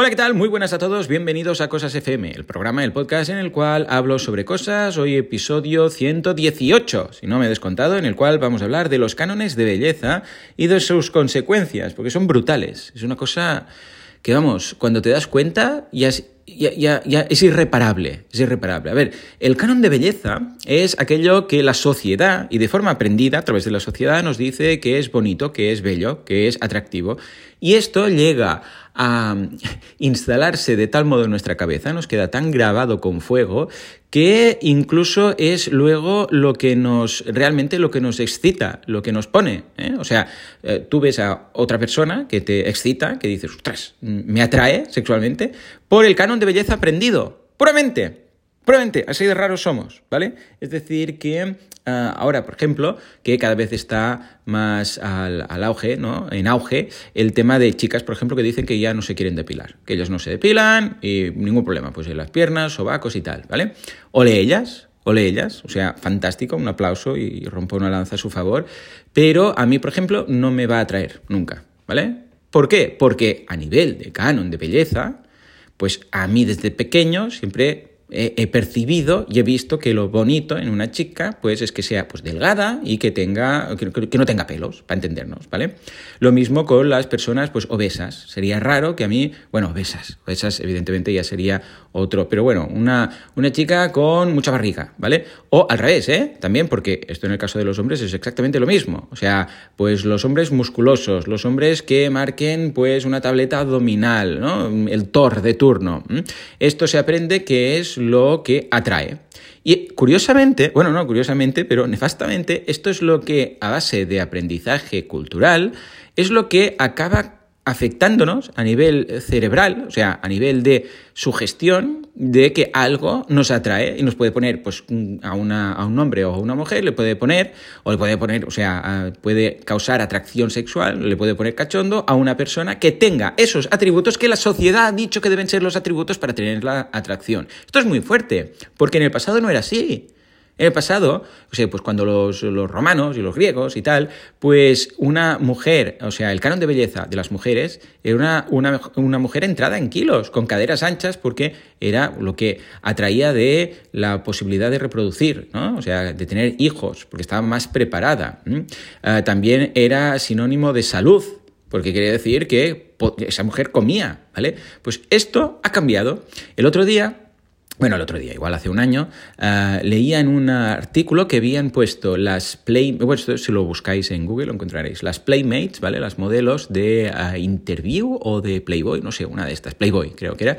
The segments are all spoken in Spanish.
Hola, ¿qué tal? Muy buenas a todos, bienvenidos a Cosas FM, el programa, el podcast en el cual hablo sobre cosas, hoy episodio 118, si no me he descontado, en el cual vamos a hablar de los cánones de belleza y de sus consecuencias, porque son brutales, es una cosa que, vamos, cuando te das cuenta ya es ya, ya, es irreparable, es irreparable. A ver, el canon de belleza es aquello que la sociedad, y de forma aprendida a través de la sociedad, nos dice que es bonito, que es bello, que es atractivo. Y esto llega a instalarse de tal modo en nuestra cabeza, nos queda tan grabado con fuego, que incluso es luego lo que nos, realmente lo que nos excita, lo que nos pone. ¿eh? O sea, eh, tú ves a otra persona que te excita, que dices, ostras, me atrae sexualmente, por el canon de belleza aprendido, puramente. Puramente, así de raros somos, ¿vale? Es decir, que ah, ahora, por ejemplo, que cada vez está más al, auge, ¿no? En auge, el tema de chicas, por ejemplo, que dicen que ya no se quieren depilar, que ellas no se depilan y ningún problema, pues en las piernas, sobacos y tal, ¿vale? Ole ellas, ole ellas, o sea, fantástico, un aplauso y rompo una lanza a su favor, pero a mí, por ejemplo, no me va a atraer nunca, ¿vale? ¿Por qué? Porque a nivel de canon de belleza, pues a mí desde pequeño siempre he, percibido y he visto que lo bonito en una chica pues es que sea pues delgada y que tenga que, no tenga pelos para entendernos vale lo mismo con las personas pues obesas. Sería raro que a mí bueno obesas obesas evidentemente ya sería otro pero bueno una una chica con mucha barriga vale o al revés eh también porque esto en el caso de los hombres es exactamente lo mismo. O sea pues los hombres musculosos los hombres que marquen pues una tableta abdominal no el tor de turno esto se aprende que es lo que atrae. Y curiosamente, bueno, no curiosamente, pero nefastamente, esto es lo que a base de aprendizaje cultural es lo que acaba afectándonos a nivel cerebral, o sea, a nivel de sugestión de que algo nos atrae y nos puede poner pues, a, una, a un hombre o a una mujer, le puede poner, o le puede poner, o sea, puede causar atracción sexual, le puede poner cachondo a una persona que tenga esos atributos que la sociedad ha dicho que deben ser los atributos para tener la atracción. Esto es muy fuerte, porque en el pasado no era así. En el pasado, o sea, pues cuando los, romanos y los griegos y tal, pues una mujer, o sea, el canon de belleza de las mujeres era una, una, mujer entrada en kilos, con caderas anchas, porque era lo que atraía de la posibilidad de reproducir, ¿no? O sea, de tener hijos, porque estaba más preparada. Ah, también era sinónimo de salud, porque quería decir que esa mujer comía, ¿vale? Pues esto ha cambiado. El otro día bueno, el otro día, igual hace un año, uh, leía en un artículo que habían puesto las Play, bueno, si lo buscáis en Google lo encontraréis, las Playmates, ¿vale? Las modelos de uh, Interview o de Playboy, no sé, una de estas, Playboy creo que era,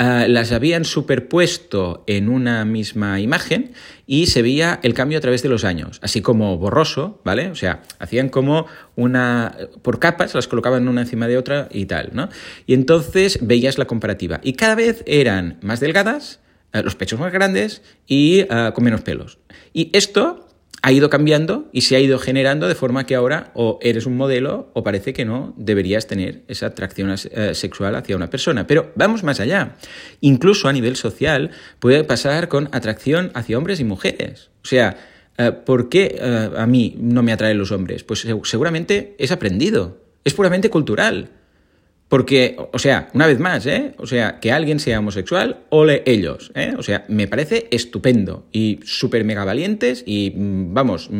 uh, las habían superpuesto en una misma imagen y se veía el cambio a través de los años, así como borroso, ¿vale? O sea, hacían como una, por capas, las colocaban una encima de otra y tal, ¿no? Y entonces veías la comparativa. Y cada vez eran más delgadas, los pechos más grandes y eh, con menos pelos. Y esto ha ido cambiando y se ha ido generando de forma que ahora o eres un modelo o parece que no deberías tener esa atracción eh, sexual hacia una persona. Pero vamos más allá. Incluso a nivel social puede pasar con atracción hacia hombres y mujeres. O sea, ¿por qué a mí no me atraen los hombres? Pues seguramente es aprendido, es puramente cultural. Porque, o sea, una vez más, ¿eh? O sea, que alguien sea homosexual, ole ellos, ¿eh? O sea, me parece estupendo y súper mega valientes y, mm, vamos,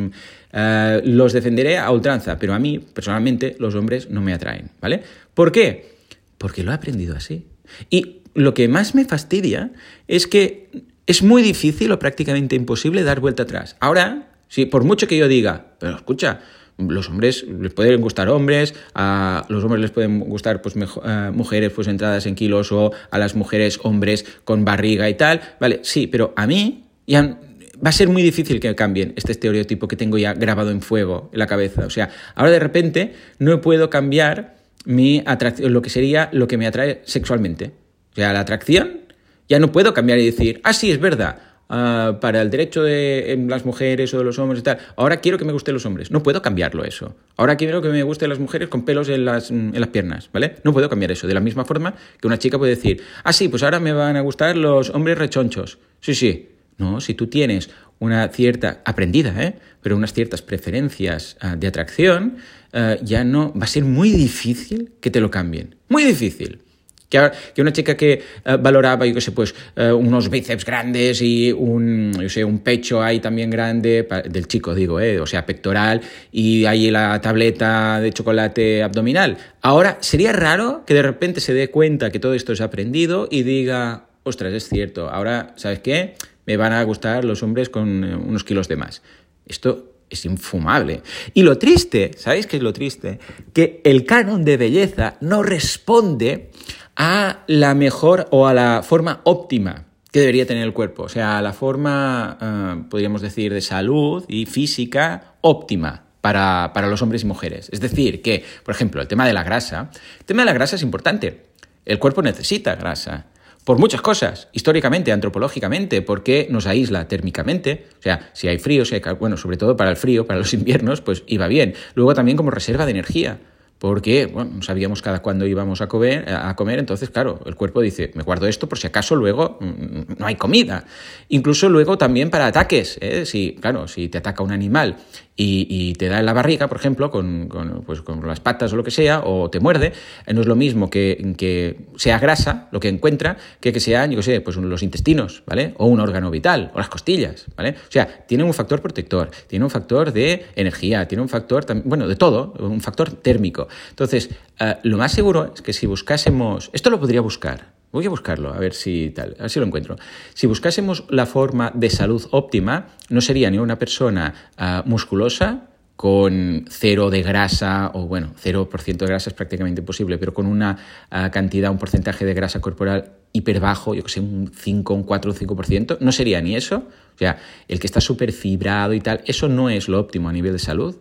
eh, los defenderé a ultranza, pero a mí, personalmente, los hombres no me atraen, ¿vale? ¿Por qué? Porque lo he aprendido así. Y lo que más me fastidia es que es muy difícil o prácticamente imposible dar vuelta atrás. Ahora, sí, por mucho que yo diga, pero escucha, los hombres les pueden gustar hombres, a los hombres les pueden gustar pues, eh, mujeres pues entradas en kilos o a las mujeres hombres con barriga y tal, vale, sí, pero a mí ya va a ser muy difícil que cambien este estereotipo que tengo ya grabado en fuego en la cabeza. O sea, ahora de repente no puedo cambiar mi atracción, lo que sería lo que me atrae sexualmente. O sea, la atracción ya no puedo cambiar y decir, ah, sí, es verdad Ah, para el derecho de las mujeres o de los hombres y tal. Ahora quiero que me gusten los hombres. No puedo cambiarlo eso. Ahora quiero que me gusten las mujeres con pelos en las, en las piernas, ¿vale? No puedo cambiar eso. De la misma forma que una chica puede decir, ah, sí, pues ahora me van a gustar los hombres rechonchos. Sí, sí. No, si tú tienes una cierta, aprendida, ¿eh? pero unas ciertas preferencias ah, de atracción, ah, ya no, va a ser muy difícil que te lo cambien. Muy difícil. Que, una chica que eh, valoraba, yo qué sé, pues eh, unos bíceps grandes y un, yo sé, un pecho ahí también grande, del chico digo, eh, o sea, pectoral, y ahí la tableta de chocolate abdominal. Ahora, sería raro que de repente se dé cuenta que todo esto es aprendido y diga, ostras, es cierto, ahora, ¿sabes qué? Me van a gustar los hombres con eh, unos kilos de más. Esto es infumable. Y lo triste, ¿sabéis qué es lo triste? Que el canon de belleza no responde a la mejor o a la forma óptima que debería tener el cuerpo, o sea, a la forma, eh, podríamos decir, de salud y física óptima para, para los hombres y mujeres. Es decir, que, por ejemplo, el tema de la grasa, el tema de la grasa es importante. El cuerpo necesita grasa por muchas cosas, históricamente, antropológicamente, porque nos aísla térmicamente, o sea, si hay frío, si hay, bueno, sobre todo para el frío, para los inviernos, pues iba bien. Luego también como reserva de energía porque bueno, sabíamos cada cuándo íbamos a comer, a comer, entonces, claro, el cuerpo dice, me guardo esto por si acaso luego mm, no hay comida. Incluso luego también para ataques, ¿eh? si, claro, si te ataca un animal y, te da en la barriga, por ejemplo, con, pues, con, las patas o lo que sea, o te muerde, eh, no es lo mismo que, que sea grasa lo que encuentra que que sean, yo qué sé, pues los intestinos, ¿vale? O un órgano vital, o las costillas, ¿vale? O sea, tiene un factor protector, tiene un factor de energía, tiene un factor, bueno, de todo, un factor térmico. Entonces, eh, lo más seguro es que si buscásemos, esto lo podría buscar, Voy a buscarlo, a ver si tal, a ver si lo encuentro. Si buscásemos la forma de salud óptima, no sería ni una persona ah, musculosa con cero de grasa, o bueno, 0% de grasa es prácticamente imposible, pero con una ah, cantidad, un porcentaje de grasa corporal hiper bajo, yo que sé, un 5, un 4, un 5%, no sería ni eso, o sea, el que está súper fibrado y tal, eso no es lo óptimo a nivel de salud,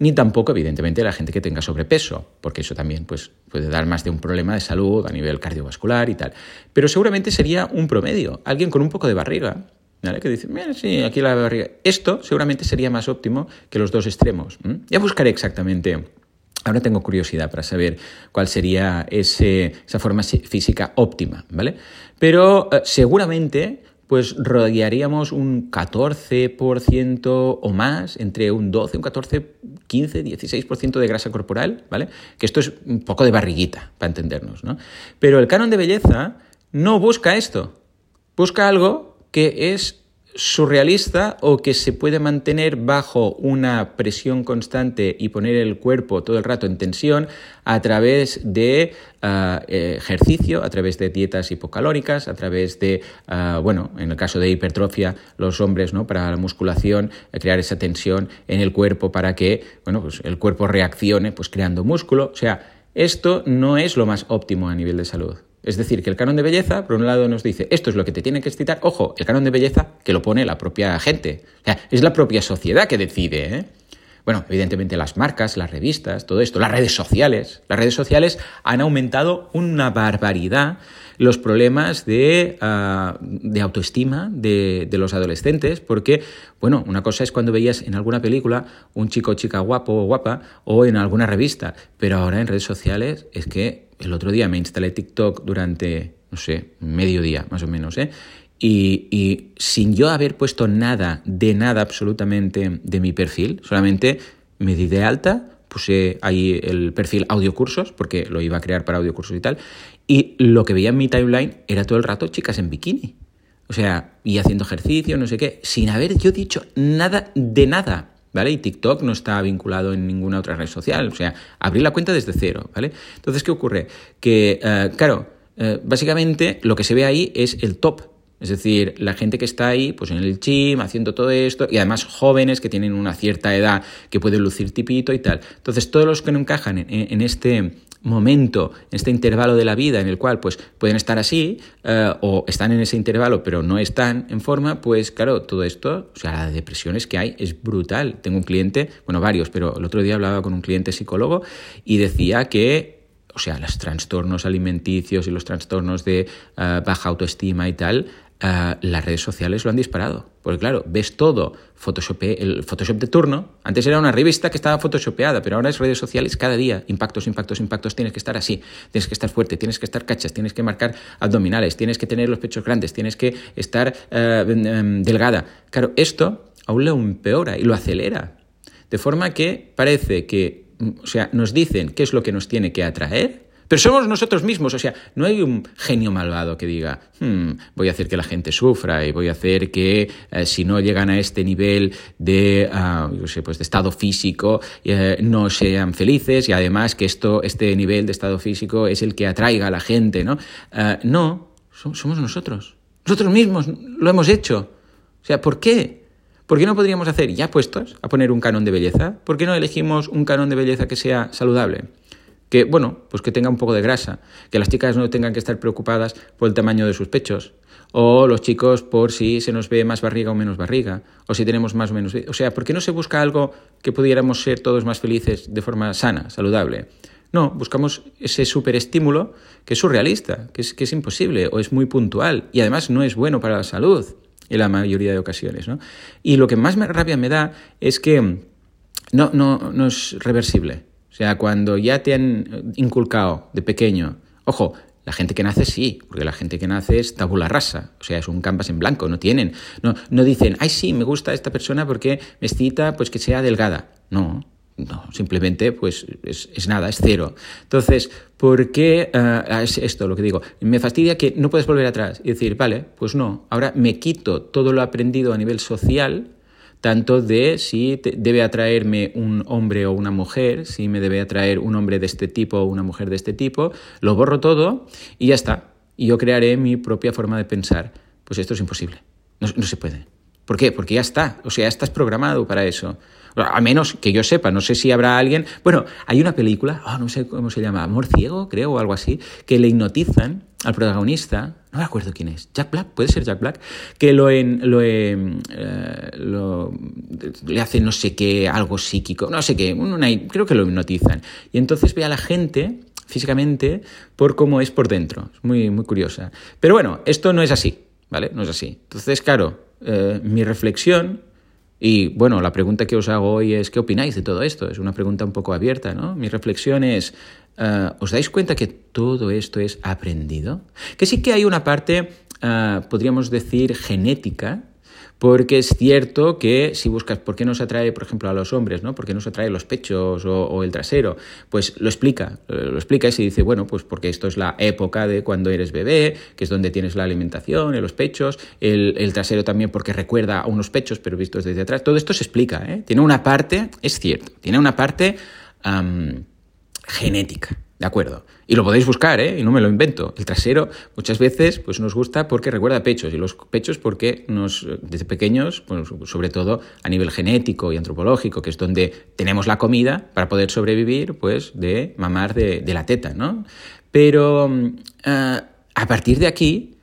ni tampoco, evidentemente, la gente que tenga sobrepeso, porque eso también pues, puede dar más de un problema de salud a nivel cardiovascular y tal. Pero seguramente sería un promedio, alguien con un poco de barriga, que dice, mira, sí, aquí la barriga. Esto seguramente sería más óptimo que los dos extremos. Ya buscaré exactamente. Ahora tengo curiosidad para saber cuál sería esa forma física óptima, ¿vale? Pero eh, seguramente pues rodearíamos un 14% o más, entre un 12, un 14, 15, 16% de grasa corporal, ¿vale? Que esto es un poco de barriguita, para entendernos, ¿no? Pero el canon de belleza no busca esto, busca algo que es surrealista o que se puede mantener bajo una presión constante y poner el cuerpo todo el rato en tensión a través de ah, ejercicio, a través de dietas hipocalóricas, a través de, ah, bueno, en el caso de hipertrofia, los hombres, ¿no? Para la musculación, eh, crear esa tensión en el cuerpo para que, bueno, pues el cuerpo reaccione, pues creando músculo. O sea, esto no es lo más óptimo a nivel de salud. Es decir, que el canon de belleza, por un lado, nos dice esto es lo que te tiene que excitar. Ojo, el canon de belleza que lo pone la propia gente. O sea, es la propia sociedad que decide. ¿eh? Bueno, evidentemente las marcas, las revistas, todo esto, las redes sociales. Las redes sociales han aumentado una barbaridad los problemas de, ah, de autoestima de, de, los adolescentes, porque, bueno, una cosa es cuando veías en alguna película un chico o chica guapo o guapa o en alguna revista, pero ahora en redes sociales es que el otro día me instalé TikTok durante, no sé, medio día más o menos, ¿eh? Y, sin yo haber puesto nada, de nada absolutamente de mi perfil, solamente me di de alta, puse ahí el perfil audiocursos, porque lo iba a crear para audiocursos y tal, y lo que veía en mi timeline era todo el rato chicas en bikini. O sea, y haciendo ejercicio, no sé qué, sin haber yo dicho nada de nada. ¿Vale? Y TikTok no está vinculado en ninguna otra red social, o sea, abrir la cuenta desde cero, ¿vale? Entonces, ¿qué ocurre? Que, eh, claro, eh, básicamente lo que se ve ahí es el top, es decir, la gente que está ahí, pues en el gym, haciendo todo esto, y además jóvenes que tienen una cierta edad, que pueden lucir tipito y tal. Entonces, todos los que no encajan en este momento, en este intervalo de la vida en el cual pues pueden estar así eh, o están en ese intervalo pero no están en forma, pues claro, todo esto, o sea, la depresión es que hay es brutal. Tengo un cliente, bueno, varios, pero el otro día hablaba con un cliente psicólogo y decía que o sea, los trastornos alimenticios y los trastornos de eh, baja autoestima y tal, Las redes sociales lo han disparado. Porque claro, ves todo, Photoshop, el Photoshop de turno. Antes era una revista que estaba photoshopeada, pero ahora es redes sociales cada día. Impactos, impactos, impactos. Tienes que estar así, tienes que estar fuerte, tienes que estar cachas, tienes que marcar abdominales, tienes que tener los pechos grandes, tienes que estar eh, em, delgada. Claro, esto aún lo empeora y lo acelera. De forma que parece que, o sea, nos dicen qué es lo que nos tiene que atraer, Pero somos nosotros mismos, o sea, no hay un genio malvado que diga, hmm, voy a hacer que la gente sufra y voy a hacer que eh, si no llegan a este nivel de, uh, pues de estado físico eh, no sean felices y además que esto, este nivel de estado físico es el que atraiga a la gente, ¿no? Uh, no, somos nosotros. Nosotros mismos lo hemos hecho. O sea, ¿por qué? ¿Por qué no podríamos hacer, ya puestos, a poner un canon de belleza? ¿Por qué no elegimos un canon de belleza que sea saludable? Que, bueno, pues que tenga un poco de grasa, que las chicas no tengan que estar preocupadas por el tamaño de sus pechos, o los chicos por si se nos ve más barriga o menos barriga, o si tenemos más o menos... O sea, ¿por qué no se busca algo que pudiéramos ser todos más felices de forma sana, saludable? No, buscamos ese superestímulo que es surrealista, que es, que es imposible o es muy puntual y además no es bueno para la salud en la mayoría de ocasiones. ¿no? Y lo que más rabia me da es que no, no, no es reversible. Sea, cuando ya te han inculcado de pequeño, ojo, la gente que nace sí, porque la gente que nace es tabula rasa, o sea, es un canvas en blanco, no tienen, no, no dicen, ay sí, me gusta esta persona porque me excita pues que sea delgada. No, no, simplemente pues es, nada, es cero. Entonces, ¿por qué uh, es esto lo que digo? Me fastidia que no puedes volver atrás y decir, vale, pues no, ahora me quito todo lo aprendido a nivel social tanto de si debe atraerme un hombre o una mujer, si me debe atraer un hombre de este tipo o una mujer de este tipo, lo borro todo y ya está. Y yo crearé mi propia forma de pensar. Pues esto es imposible. No, se puede. ¿Por qué? Porque ya está. O sea, ya estás programado para eso. A menos que yo sepa, no sé si habrá alguien. Bueno, hay una película, oh, no sé cómo se llama, Amor Ciego, creo, o algo así, que le hipnotizan al protagonista, no me acuerdo quién es, Jack Black, puede ser Jack Black, que lo, en, lo, eh, lo le hace no sé qué, algo psíquico, no sé qué, creo que lo hipnotizan. Y entonces ve a la gente físicamente por cómo es por dentro. Es muy, muy curiosa. Pero bueno, esto no es así, ¿vale? No es así. Entonces, claro, eh, mi reflexión y bueno, la pregunta que os hago hoy es, ¿qué opináis de todo esto? Es una pregunta un poco abierta, ¿no? Mi reflexión es, eh, ¿os dais cuenta que todo esto es aprendido? Que sí que hay una parte, eh, podríamos decir, genética, porque es cierto que si buscas por qué nos atrae, por ejemplo, a los hombres, ¿no? ¿Por qué nos atrae los pechos o, el trasero? Pues lo explica, lo explica y se dice, bueno, pues porque esto es la época de cuando eres bebé, que es donde tienes la alimentación, en los pechos, el, trasero también porque recuerda a unos pechos, pero vistos desde atrás. Todo esto se explica, ¿eh? Tiene una parte, es cierto, tiene una parte genética. ¿De acuerdo? Y lo podéis buscar, ¿eh? Y no me lo invento. El trasero muchas veces pues, nos gusta porque recuerda pechos, y los pechos porque nos, desde pequeños, pues, sobre todo a nivel genético y antropológico, que es donde tenemos la comida para poder sobrevivir, pues de mamar de, la teta, ¿no? Pero eh, a partir de aquí,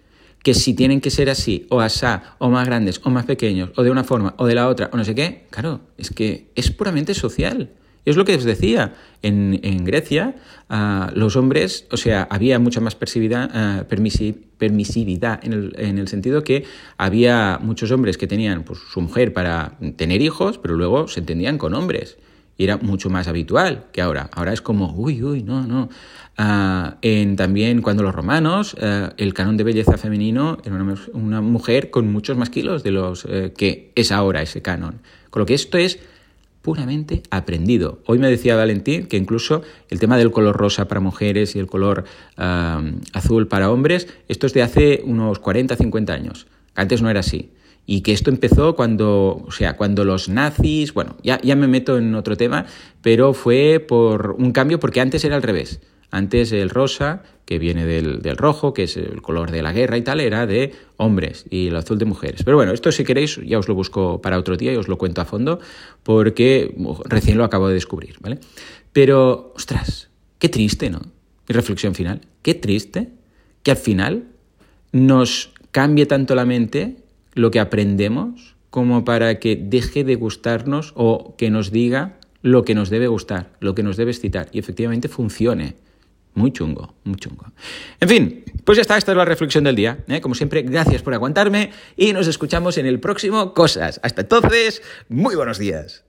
que si tienen que ser así, o asá, o más grandes, o más pequeños, o de una forma, o de la otra, o no sé qué, claro, es que es puramente social. Es lo que os decía, en, Grecia uh, los hombres, o sea, había mucha más uh, permisividad en el, en el, sentido que había muchos hombres que tenían pues, su mujer para tener hijos, pero luego se entendían con hombres. Y era mucho más habitual que ahora. Ahora es como, uy, uy, no, no. Uh, en, también cuando los romanos, el canon de belleza femenino era una, una, mujer con muchos más kilos de los que es ahora ese canon. Con lo que esto es puramente aprendido. Hoy me decía Valentín que incluso el tema del color rosa para mujeres y el color azul para hombres, esto es de hace unos 40, 50 años. Antes no era así. Y que esto empezó cuando, o sea, cuando los nazis, bueno, ya, ya me meto en otro tema, pero fue por un cambio porque antes era al revés. Antes el rosa, que viene del, rojo, que es el color de la guerra y tal, era de hombres y el azul de mujeres. Pero bueno, esto si queréis ya os lo busco para otro día y os lo cuento a fondo porque recién lo acabo de descubrir, ¿vale? Pero, ostras, qué triste, ¿no? Mi reflexión final, qué triste que al final nos cambie tanto la mente lo que aprendemos como para que deje de gustarnos o que nos diga lo que nos debe gustar, lo que nos debe excitar y efectivamente funcione. Muy chungo, muy chungo. En fin, pues ya está, esta es la reflexión del día. ¿eh? Como siempre, gracias por aguantarme y nos escuchamos en el próximo Cosas. Hasta entonces, muy buenos días.